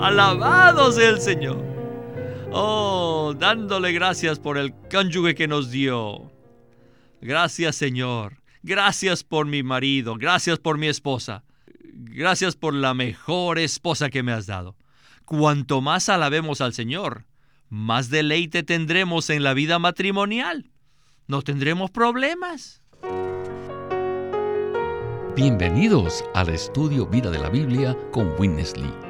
Alabado sea el Señor. Oh, dándole gracias por el cónyuge que nos dio. Gracias Señor. Gracias por mi marido. Gracias por mi esposa. Gracias por la mejor esposa que me has dado. Cuanto más alabemos al Señor, más deleite tendremos en la vida matrimonial. No tendremos problemas. Bienvenidos al estudio Vida de la Biblia con Witness Lee.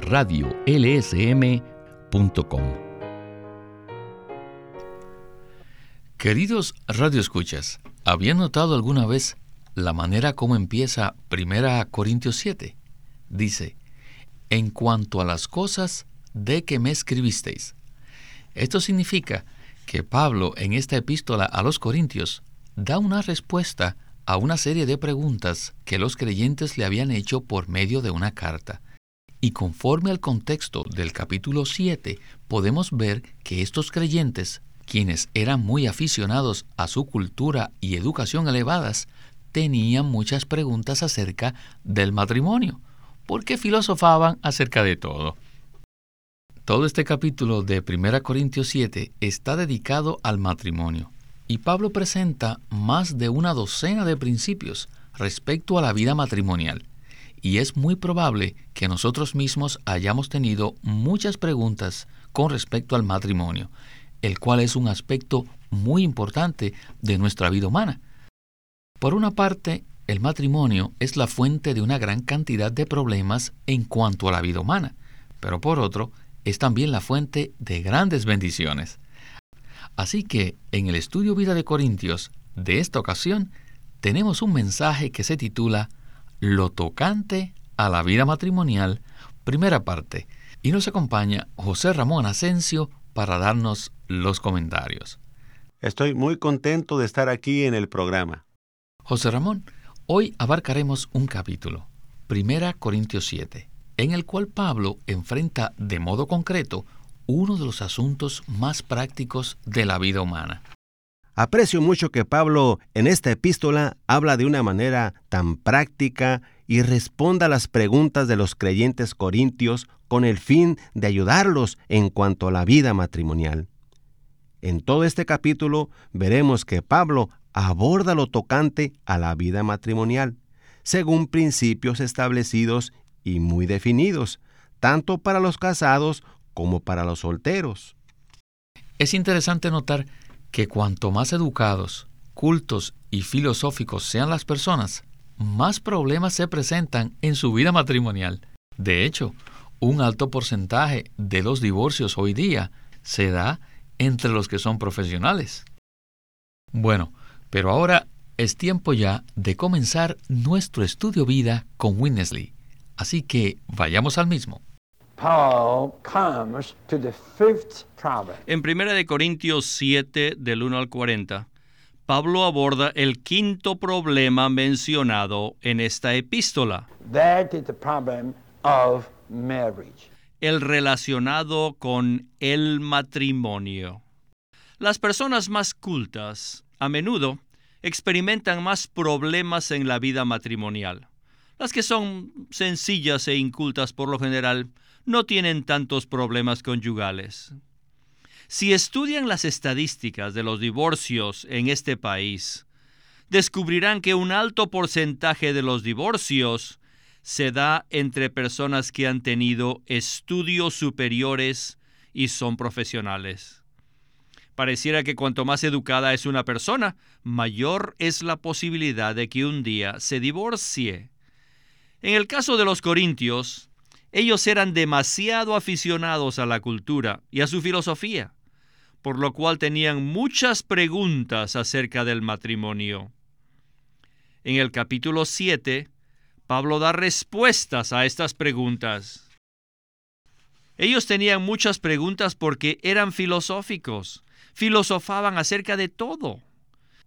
radiolsm.com. Queridos radioescuchas, ¿habían notado alguna vez la manera como empieza 1 Corintios 7? Dice, en cuanto a las cosas de que me escribisteis. Esto significa que Pablo en esta epístola a los Corintios da una respuesta a una serie de preguntas que los creyentes le habían hecho por medio de una carta. Y conforme al contexto del capítulo 7, podemos ver que estos creyentes, quienes eran muy aficionados a su cultura y educación elevadas, tenían muchas preguntas acerca del matrimonio porque filosofaban acerca de todo. Todo este capítulo de 1 Corintios 7 está dedicado al matrimonio, y Pablo presenta más de una docena de principios respecto a la vida matrimonial, y es muy probable que nosotros mismos hayamos tenido muchas preguntas con respecto al matrimonio, el cual es un aspecto muy importante de nuestra vida humana. Por una parte, el matrimonio es la fuente de una gran cantidad de problemas en cuanto a la vida humana, pero por otro, es también la fuente de grandes bendiciones. Así que en el estudio Vida de Corintios de esta ocasión tenemos un mensaje que se titula Lo tocante a la vida matrimonial, primera parte, y nos acompaña José Ramón Asensio para darnos los comentarios. Estoy muy contento de estar aquí en el programa. José Ramón, Hoy abarcaremos un capítulo, 1 Corintios 7, en el cual Pablo enfrenta de modo concreto uno de los asuntos más prácticos de la vida humana. Aprecio mucho que Pablo en esta epístola habla de una manera tan práctica y responda a las preguntas de los creyentes corintios con el fin de ayudarlos en cuanto a la vida matrimonial. En todo este capítulo veremos que Pablo aborda lo tocante a la vida matrimonial, según principios establecidos y muy definidos, tanto para los casados como para los solteros. Es interesante notar que cuanto más educados, cultos y filosóficos sean las personas, más problemas se presentan en su vida matrimonial. De hecho, un alto porcentaje de los divorcios hoy día se da entre los que son profesionales. Bueno, pero ahora es tiempo ya de comenzar nuestro estudio vida con Winnesley. Así que vayamos al mismo. En 1 Corintios 7, del 1 al 40, Pablo aborda el quinto problema mencionado en esta epístola. El relacionado con el matrimonio. Las personas más cultas a menudo experimentan más problemas en la vida matrimonial. Las que son sencillas e incultas por lo general no tienen tantos problemas conyugales. Si estudian las estadísticas de los divorcios en este país, descubrirán que un alto porcentaje de los divorcios se da entre personas que han tenido estudios superiores y son profesionales. Pareciera que cuanto más educada es una persona, mayor es la posibilidad de que un día se divorcie. En el caso de los corintios, ellos eran demasiado aficionados a la cultura y a su filosofía, por lo cual tenían muchas preguntas acerca del matrimonio. En el capítulo 7, Pablo da respuestas a estas preguntas. Ellos tenían muchas preguntas porque eran filosóficos, filosofaban acerca de todo.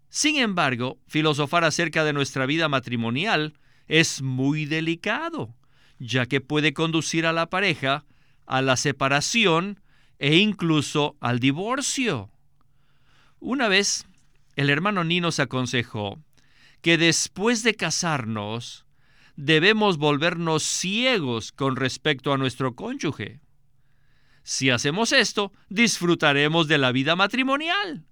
Sin embargo, filosofar acerca de nuestra vida matrimonial es muy delicado, ya que puede conducir a la pareja a la separación e incluso al divorcio. Una vez, el hermano Ni nos aconsejó que después de casarnos, debemos volvernos ciegos con respecto a nuestro cónyuge. Si hacemos esto, disfrutaremos de la vida matrimonial.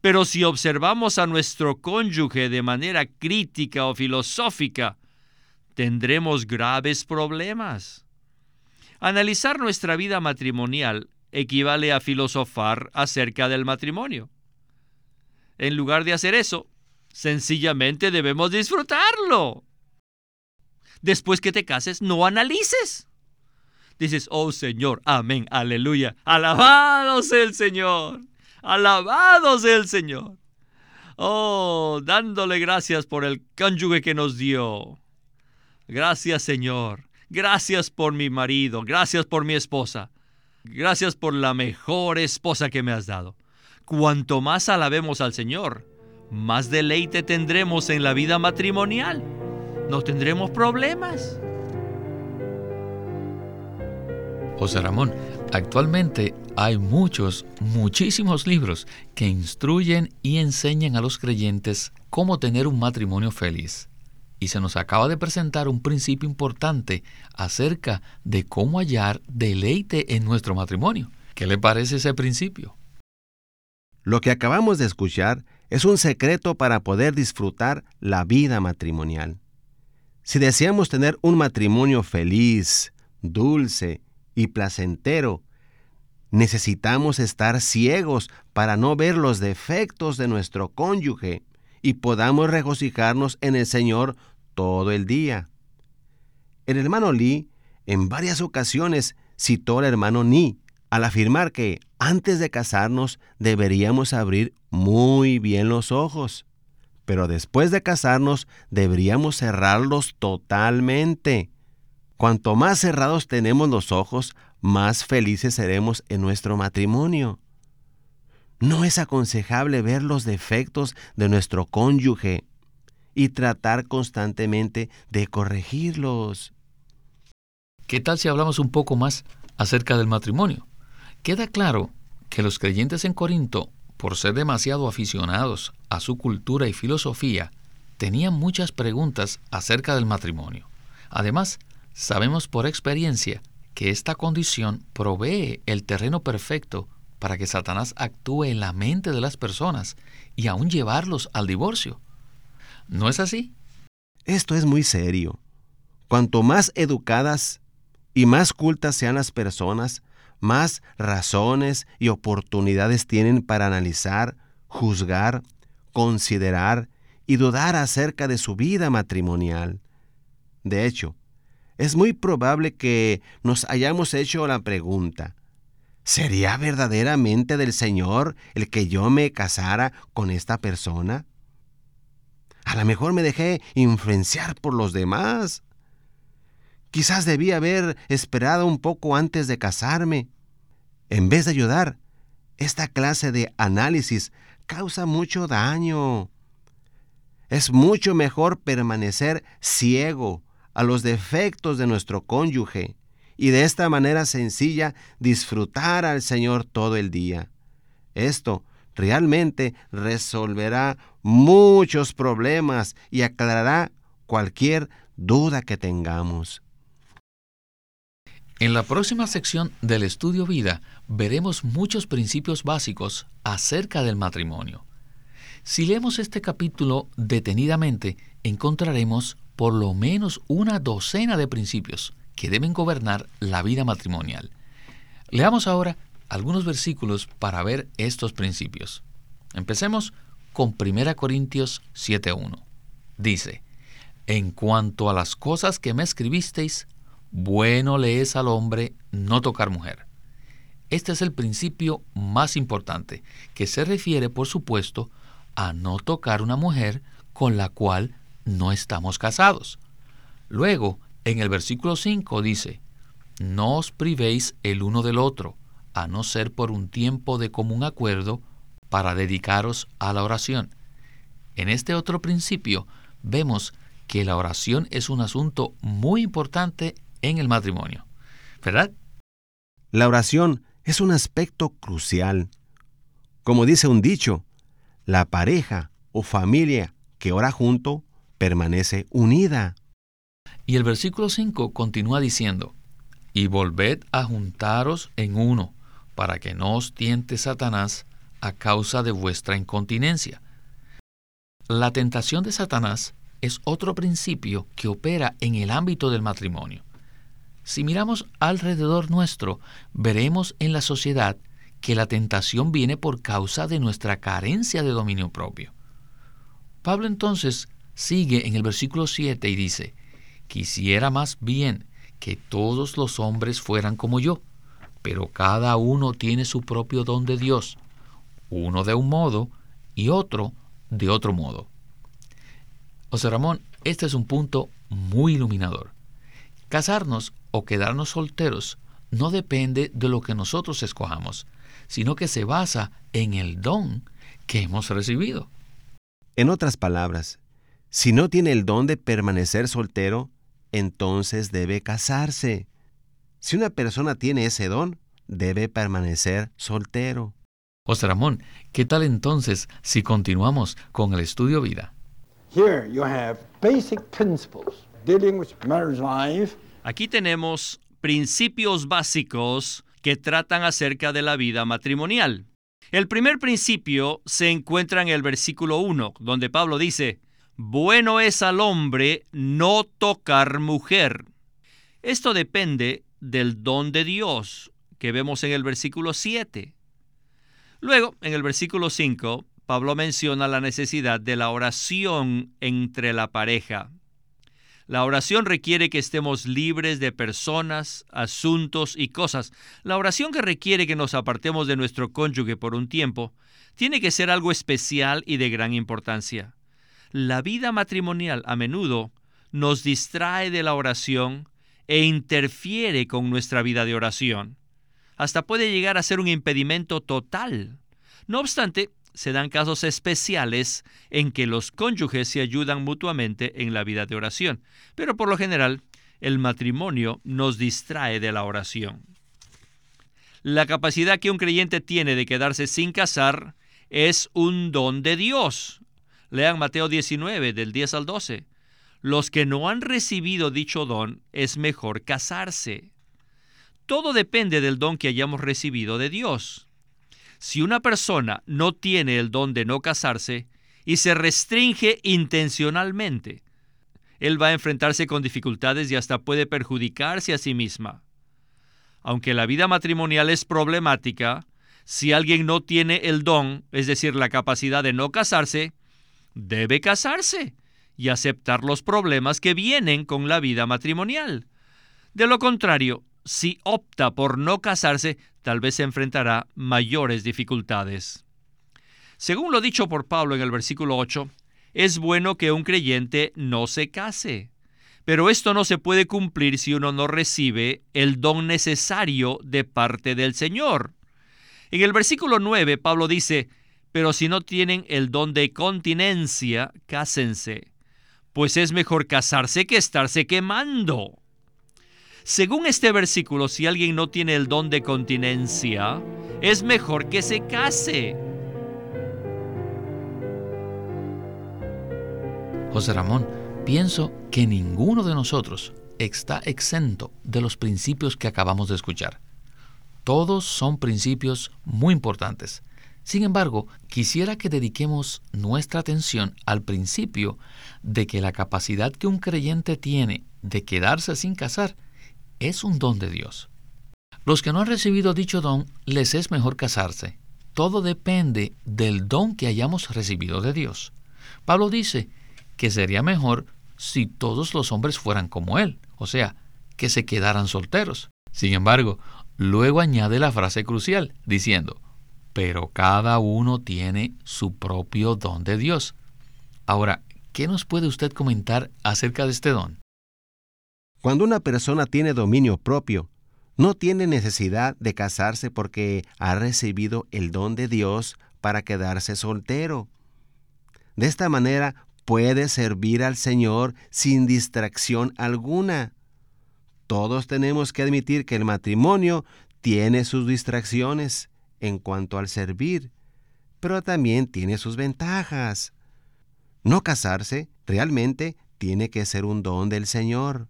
Pero si observamos a nuestro cónyuge de manera crítica o filosófica, tendremos graves problemas. Analizar nuestra vida matrimonial equivale a filosofar acerca del matrimonio. En lugar de hacer eso, sencillamente debemos disfrutarlo. Después que te cases, no analices. Dices, oh Señor, amén, aleluya, alabado sea el Señor. Alabado sea el Señor. Oh, dándole gracias por el cónyuge que nos dio. Gracias, Señor. Gracias por mi marido. Gracias por mi esposa. Gracias por la mejor esposa que me has dado. Cuanto más alabemos al Señor, más deleite tendremos en la vida matrimonial. No tendremos problemas. José Ramón, actualmente hay muchos, muchísimos libros que instruyen y enseñan a los creyentes cómo tener un matrimonio feliz. Y se nos acaba de presentar un principio importante acerca de cómo hallar deleite en nuestro matrimonio. ¿Qué le parece ese principio? Lo que acabamos de escuchar es un secreto para poder disfrutar la vida matrimonial. Si deseamos tener un matrimonio feliz, dulce y placentero. Necesitamos estar ciegos para no ver los defectos de nuestro cónyuge y podamos regocijarnos en el Señor todo el día. El hermano Lee en varias ocasiones citó al hermano Ni al afirmar que antes de casarnos deberíamos abrir muy bien los ojos, pero después de casarnos deberíamos cerrarlos totalmente. Cuanto más cerrados tenemos los ojos, más felices seremos en nuestro matrimonio. No es aconsejable ver los defectos de nuestro cónyuge y tratar constantemente de corregirlos. ¿Qué tal si hablamos un poco más acerca del matrimonio? Queda claro que los creyentes en Corinto, por ser demasiado aficionados a su cultura y filosofía, tenían muchas preguntas acerca del matrimonio. Además, Sabemos por experiencia que esta condición provee el terreno perfecto para que Satanás actúe en la mente de las personas y aún llevarlos al divorcio. ¿No es así? Esto es muy serio. Cuanto más educadas y más cultas sean las personas, más razones y oportunidades tienen para analizar, juzgar, considerar y dudar acerca de su vida matrimonial. De hecho, es muy probable que nos hayamos hecho la pregunta, ¿sería verdaderamente del Señor el que yo me casara con esta persona? A lo mejor me dejé influenciar por los demás. Quizás debí haber esperado un poco antes de casarme. En vez de ayudar, esta clase de análisis causa mucho daño. Es mucho mejor permanecer ciego a los defectos de nuestro cónyuge y de esta manera sencilla disfrutar al Señor todo el día. Esto realmente resolverá muchos problemas y aclarará cualquier duda que tengamos. En la próxima sección del estudio vida veremos muchos principios básicos acerca del matrimonio. Si leemos este capítulo detenidamente, encontraremos por lo menos una docena de principios que deben gobernar la vida matrimonial. Leamos ahora algunos versículos para ver estos principios. Empecemos con 1 Corintios 7.1. Dice, En cuanto a las cosas que me escribisteis, bueno le es al hombre no tocar mujer. Este es el principio más importante, que se refiere, por supuesto, a no tocar una mujer con la cual no estamos casados. Luego, en el versículo 5 dice, no os privéis el uno del otro, a no ser por un tiempo de común acuerdo para dedicaros a la oración. En este otro principio vemos que la oración es un asunto muy importante en el matrimonio, ¿verdad? La oración es un aspecto crucial. Como dice un dicho, la pareja o familia que ora junto permanece unida. Y el versículo 5 continúa diciendo, y volved a juntaros en uno, para que no os tiente Satanás a causa de vuestra incontinencia. La tentación de Satanás es otro principio que opera en el ámbito del matrimonio. Si miramos alrededor nuestro, veremos en la sociedad que la tentación viene por causa de nuestra carencia de dominio propio. Pablo entonces sigue en el versículo 7 y dice, quisiera más bien que todos los hombres fueran como yo, pero cada uno tiene su propio don de Dios, uno de un modo y otro de otro modo. José Ramón, este es un punto muy iluminador. Casarnos o quedarnos solteros no depende de lo que nosotros escojamos, sino que se basa en el don que hemos recibido. En otras palabras, si no tiene el don de permanecer soltero, entonces debe casarse. Si una persona tiene ese don, debe permanecer soltero. José Ramón, ¿qué tal entonces si continuamos con el estudio vida? Aquí tenemos principios básicos que tratan acerca de la vida matrimonial. El primer principio se encuentra en el versículo 1, donde Pablo dice, bueno es al hombre no tocar mujer. Esto depende del don de Dios que vemos en el versículo 7. Luego, en el versículo 5, Pablo menciona la necesidad de la oración entre la pareja. La oración requiere que estemos libres de personas, asuntos y cosas. La oración que requiere que nos apartemos de nuestro cónyuge por un tiempo tiene que ser algo especial y de gran importancia la vida matrimonial a menudo nos distrae de la oración e interfiere con nuestra vida de oración. Hasta puede llegar a ser un impedimento total. No obstante, se dan casos especiales en que los cónyuges se ayudan mutuamente en la vida de oración, pero por lo general el matrimonio nos distrae de la oración. La capacidad que un creyente tiene de quedarse sin casar es un don de Dios. Lean Mateo 19 del 10 al 12. Los que no han recibido dicho don es mejor casarse. Todo depende del don que hayamos recibido de Dios. Si una persona no tiene el don de no casarse y se restringe intencionalmente, él va a enfrentarse con dificultades y hasta puede perjudicarse a sí misma. Aunque la vida matrimonial es problemática, si alguien no tiene el don, es decir, la capacidad de no casarse, debe casarse y aceptar los problemas que vienen con la vida matrimonial. De lo contrario, si opta por no casarse, tal vez se enfrentará mayores dificultades. Según lo dicho por Pablo en el versículo 8, es bueno que un creyente no se case, pero esto no se puede cumplir si uno no recibe el don necesario de parte del Señor. En el versículo 9, Pablo dice, pero si no tienen el don de continencia, cásense, pues es mejor casarse que estarse quemando. Según este versículo, si alguien no tiene el don de continencia, es mejor que se case. José Ramón, pienso que ninguno de nosotros está exento de los principios que acabamos de escuchar. Todos son principios muy importantes sin embargo, quisiera que dediquemos nuestra atención al principio de que la capacidad que un creyente tiene de quedarse sin casar es un don de Dios. Los que no han recibido dicho don, les es mejor casarse. Todo depende del don que hayamos recibido de Dios. Pablo dice que sería mejor si todos los hombres fueran como él, o sea, que se quedaran solteros. Sin embargo, luego añade la frase crucial, diciendo, pero cada uno tiene su propio don de Dios. Ahora, ¿qué nos puede usted comentar acerca de este don? Cuando una persona tiene dominio propio, no tiene necesidad de casarse porque ha recibido el don de Dios para quedarse soltero. De esta manera puede servir al Señor sin distracción alguna. Todos tenemos que admitir que el matrimonio tiene sus distracciones en cuanto al servir, pero también tiene sus ventajas. No casarse realmente tiene que ser un don del Señor.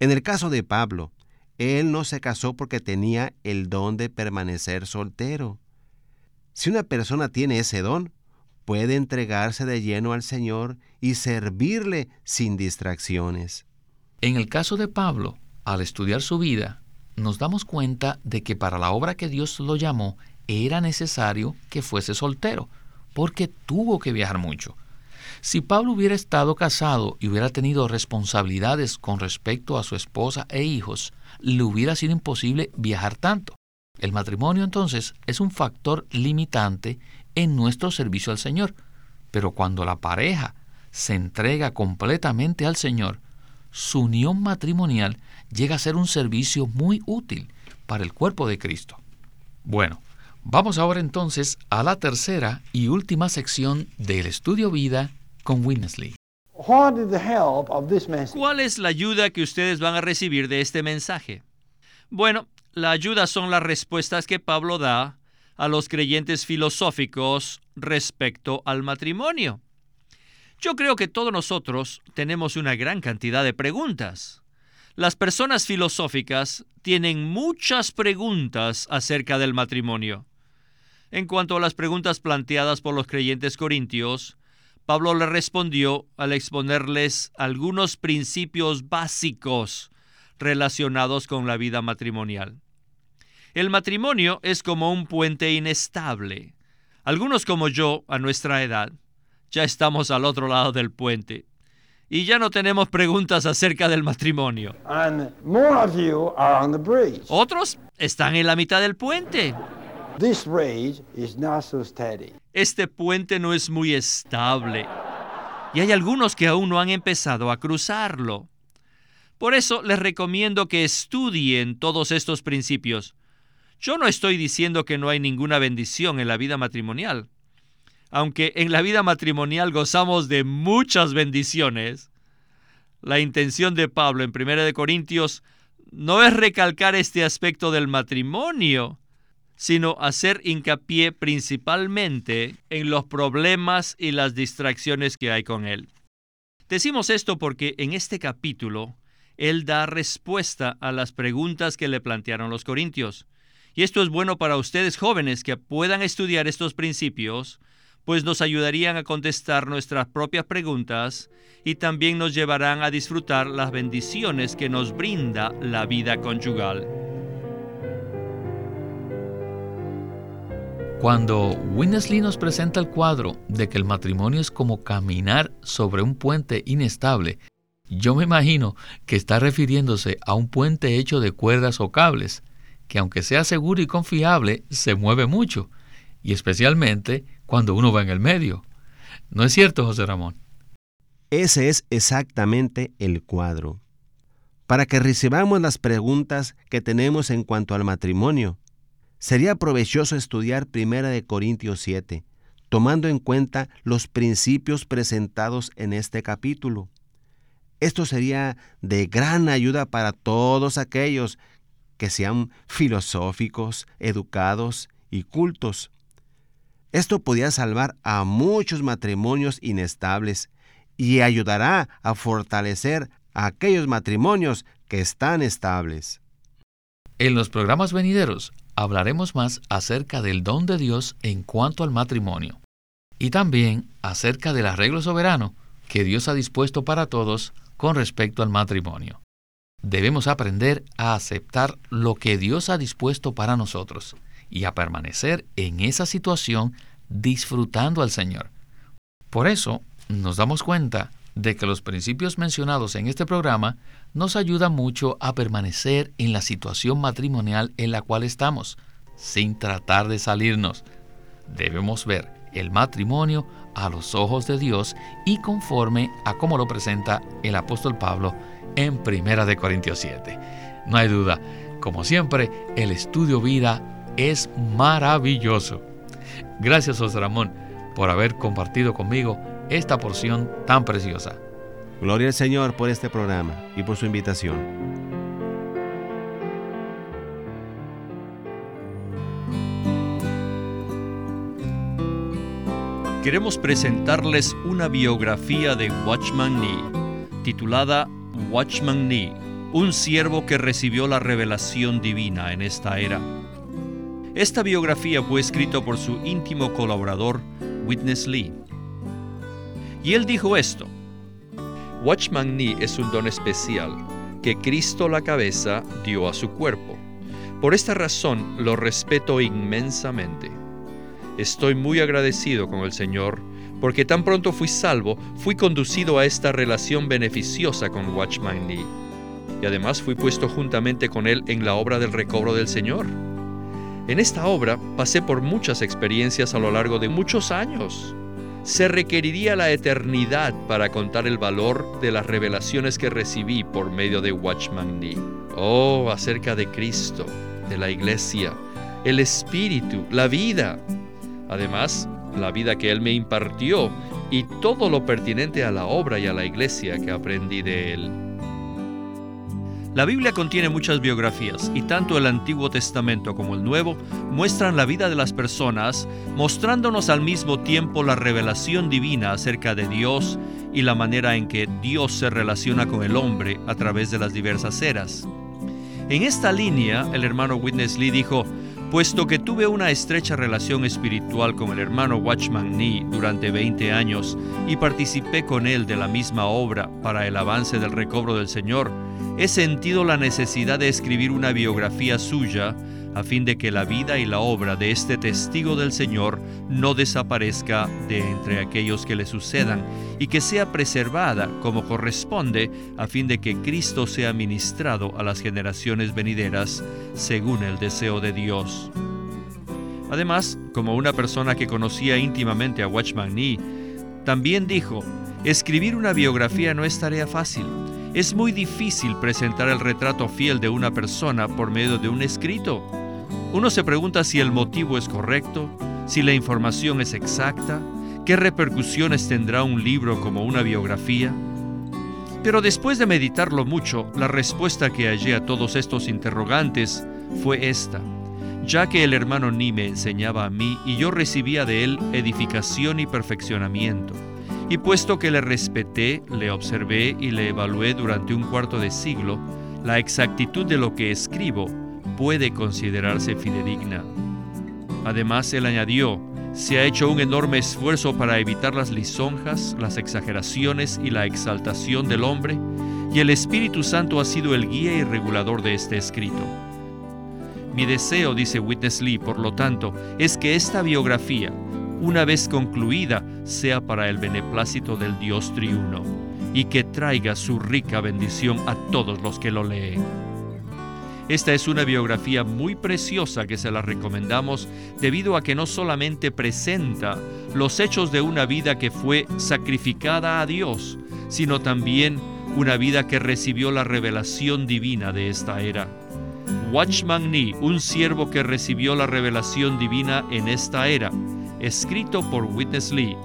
En el caso de Pablo, él no se casó porque tenía el don de permanecer soltero. Si una persona tiene ese don, puede entregarse de lleno al Señor y servirle sin distracciones. En el caso de Pablo, al estudiar su vida, nos damos cuenta de que para la obra que Dios lo llamó era necesario que fuese soltero, porque tuvo que viajar mucho. Si Pablo hubiera estado casado y hubiera tenido responsabilidades con respecto a su esposa e hijos, le hubiera sido imposible viajar tanto. El matrimonio entonces es un factor limitante en nuestro servicio al Señor, pero cuando la pareja se entrega completamente al Señor, su unión matrimonial llega a ser un servicio muy útil para el cuerpo de Cristo. Bueno, vamos ahora entonces a la tercera y última sección del estudio vida con Winnesley. ¿Cuál es la ayuda que ustedes van a recibir de este mensaje? Bueno, la ayuda son las respuestas que Pablo da a los creyentes filosóficos respecto al matrimonio. Yo creo que todos nosotros tenemos una gran cantidad de preguntas. Las personas filosóficas tienen muchas preguntas acerca del matrimonio. En cuanto a las preguntas planteadas por los creyentes corintios, Pablo le respondió al exponerles algunos principios básicos relacionados con la vida matrimonial. El matrimonio es como un puente inestable. Algunos como yo, a nuestra edad, ya estamos al otro lado del puente y ya no tenemos preguntas acerca del matrimonio. Otros están en la mitad del puente. Este puente no es muy estable y hay algunos que aún no han empezado a cruzarlo. Por eso les recomiendo que estudien todos estos principios. Yo no estoy diciendo que no hay ninguna bendición en la vida matrimonial. Aunque en la vida matrimonial gozamos de muchas bendiciones, la intención de Pablo en 1 Corintios no es recalcar este aspecto del matrimonio, sino hacer hincapié principalmente en los problemas y las distracciones que hay con él. Decimos esto porque en este capítulo él da respuesta a las preguntas que le plantearon los corintios. Y esto es bueno para ustedes jóvenes que puedan estudiar estos principios, pues nos ayudarían a contestar nuestras propias preguntas y también nos llevarán a disfrutar las bendiciones que nos brinda la vida conyugal. Cuando Winnesley nos presenta el cuadro de que el matrimonio es como caminar sobre un puente inestable, yo me imagino que está refiriéndose a un puente hecho de cuerdas o cables, que aunque sea seguro y confiable, se mueve mucho, y especialmente cuando uno va en el medio. ¿No es cierto, José Ramón? Ese es exactamente el cuadro. Para que recibamos las preguntas que tenemos en cuanto al matrimonio, sería provechoso estudiar 1 de Corintios 7, tomando en cuenta los principios presentados en este capítulo. Esto sería de gran ayuda para todos aquellos que sean filosóficos, educados y cultos. Esto podría salvar a muchos matrimonios inestables y ayudará a fortalecer a aquellos matrimonios que están estables. En los programas venideros hablaremos más acerca del don de Dios en cuanto al matrimonio y también acerca del arreglo soberano que Dios ha dispuesto para todos con respecto al matrimonio. Debemos aprender a aceptar lo que Dios ha dispuesto para nosotros y a permanecer en esa situación disfrutando al Señor. Por eso nos damos cuenta de que los principios mencionados en este programa nos ayudan mucho a permanecer en la situación matrimonial en la cual estamos, sin tratar de salirnos. Debemos ver el matrimonio a los ojos de Dios y conforme a cómo lo presenta el apóstol Pablo en Primera de Corintios 7. No hay duda Como siempre, el estudio vida es maravilloso. Gracias, José Ramón, por haber compartido conmigo esta porción tan preciosa. Gloria al Señor por este programa y por su invitación. Queremos presentarles una biografía de Watchman Nee, titulada Watchman Nee, un siervo que recibió la revelación divina en esta era. Esta biografía fue escrita por su íntimo colaborador, Witness Lee. Y él dijo esto, Watchman Nee es un don especial que Cristo la cabeza dio a su cuerpo. Por esta razón lo respeto inmensamente. Estoy muy agradecido con el Señor porque tan pronto fui salvo, fui conducido a esta relación beneficiosa con Watchman Nee. Y además fui puesto juntamente con él en la obra del recobro del Señor. En esta obra pasé por muchas experiencias a lo largo de muchos años se requeriría la eternidad para contar el valor de las revelaciones que recibí por medio de Watchman Nee. Oh, acerca de Cristo, de la iglesia, el Espíritu, la vida. Además, la vida que Él me impartió y todo lo pertinente a la obra y a la iglesia que aprendí de Él. La Biblia contiene muchas biografías y tanto el Antiguo Testamento como el Nuevo muestran la vida de las personas, mostrándonos al mismo tiempo la revelación divina acerca de Dios y la manera en que Dios se relaciona con el hombre a través de las diversas eras. En esta línea, el hermano Witness Lee dijo, Puesto que tuve una estrecha relación espiritual con el hermano Watchman Nee durante 20 años y participé con él de la misma obra para el avance del recobro del Señor, he sentido la necesidad de escribir una biografía suya a fin de que la vida y la obra de este testigo del Señor no desaparezca de entre aquellos que le sucedan y que sea preservada como corresponde a fin de que Cristo sea ministrado a las generaciones venideras según el deseo de Dios. Además, como una persona que conocía íntimamente a Watchman Nee, también dijo, escribir una biografía no es tarea fácil es muy difícil presentar el retrato fiel de una persona por medio de un escrito. Uno se pregunta si el motivo es correcto, si la información es exacta, qué repercusiones tendrá un libro como una biografía. Pero después de meditarlo mucho, la respuesta que hallé a todos estos interrogantes fue esta, ya que el hermano Ni me enseñaba a mí y yo recibía de él edificación y perfeccionamiento. Y puesto que le respeté, le observé y le evalué durante un cuarto de siglo, la exactitud de lo que escribo puede considerarse fidedigna. Además, él añadió, se ha hecho un enorme esfuerzo para evitar las lisonjas, las exageraciones y la exaltación del hombre, y el Espíritu Santo ha sido el guía y regulador de este escrito. Mi deseo, dice Witness Lee, por lo tanto, es que esta biografía, una vez concluida, sea para el beneplácito del Dios triuno y que traiga su rica bendición a todos los que lo leen. Esta es una biografía muy preciosa que se la recomendamos debido a que no solamente presenta los hechos de una vida que fue sacrificada a Dios, sino también una vida que recibió la revelación divina de esta era. Watchman Nee, un siervo que recibió la revelación divina en esta era, escrito por Witness Lee.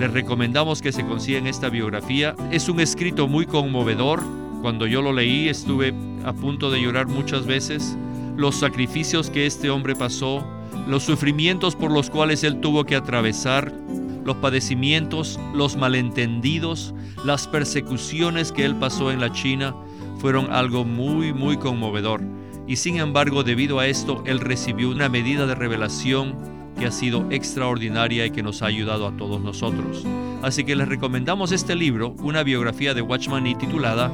Les recomendamos que se consigan esta biografía. Es un escrito muy conmovedor. Cuando yo lo leí estuve a punto de llorar muchas veces. Los sacrificios que este hombre pasó, los sufrimientos por los cuales él tuvo que atravesar, los padecimientos, los malentendidos, las persecuciones que él pasó en la China, fueron algo muy, muy conmovedor. Y sin embargo, debido a esto, él recibió una medida de revelación que ha sido extraordinaria y que nos ha ayudado a todos nosotros. Así que les recomendamos este libro, una biografía de Watchman Nee titulada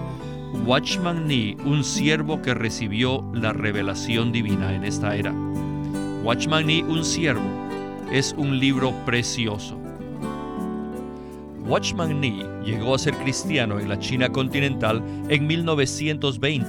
Watchman Nee, un siervo que recibió la revelación divina en esta era. Watchman Nee, un siervo, es un libro precioso. Watchman Nee llegó a ser cristiano en la China continental en 1920,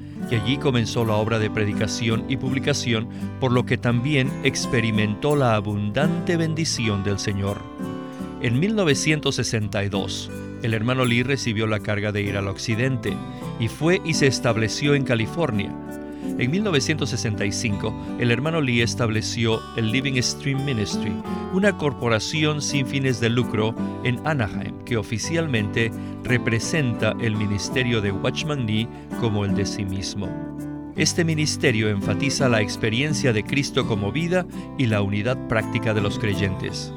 y allí comenzó la obra de predicación y publicación, por lo que también experimentó la abundante bendición del Señor. En 1962, el hermano Lee recibió la carga de ir al occidente y fue y se estableció en California. En 1965, el hermano Lee estableció el Living Stream Ministry, una corporación sin fines de lucro en Anaheim que oficialmente representa el ministerio de Watchman Nee como el de sí mismo. Este ministerio enfatiza la experiencia de Cristo como vida y la unidad práctica de los creyentes.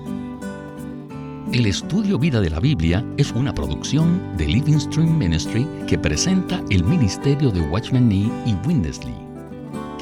El estudio Vida de la Biblia es una producción de Living Stream Ministry que presenta el ministerio de Watchman Nee y Windesley.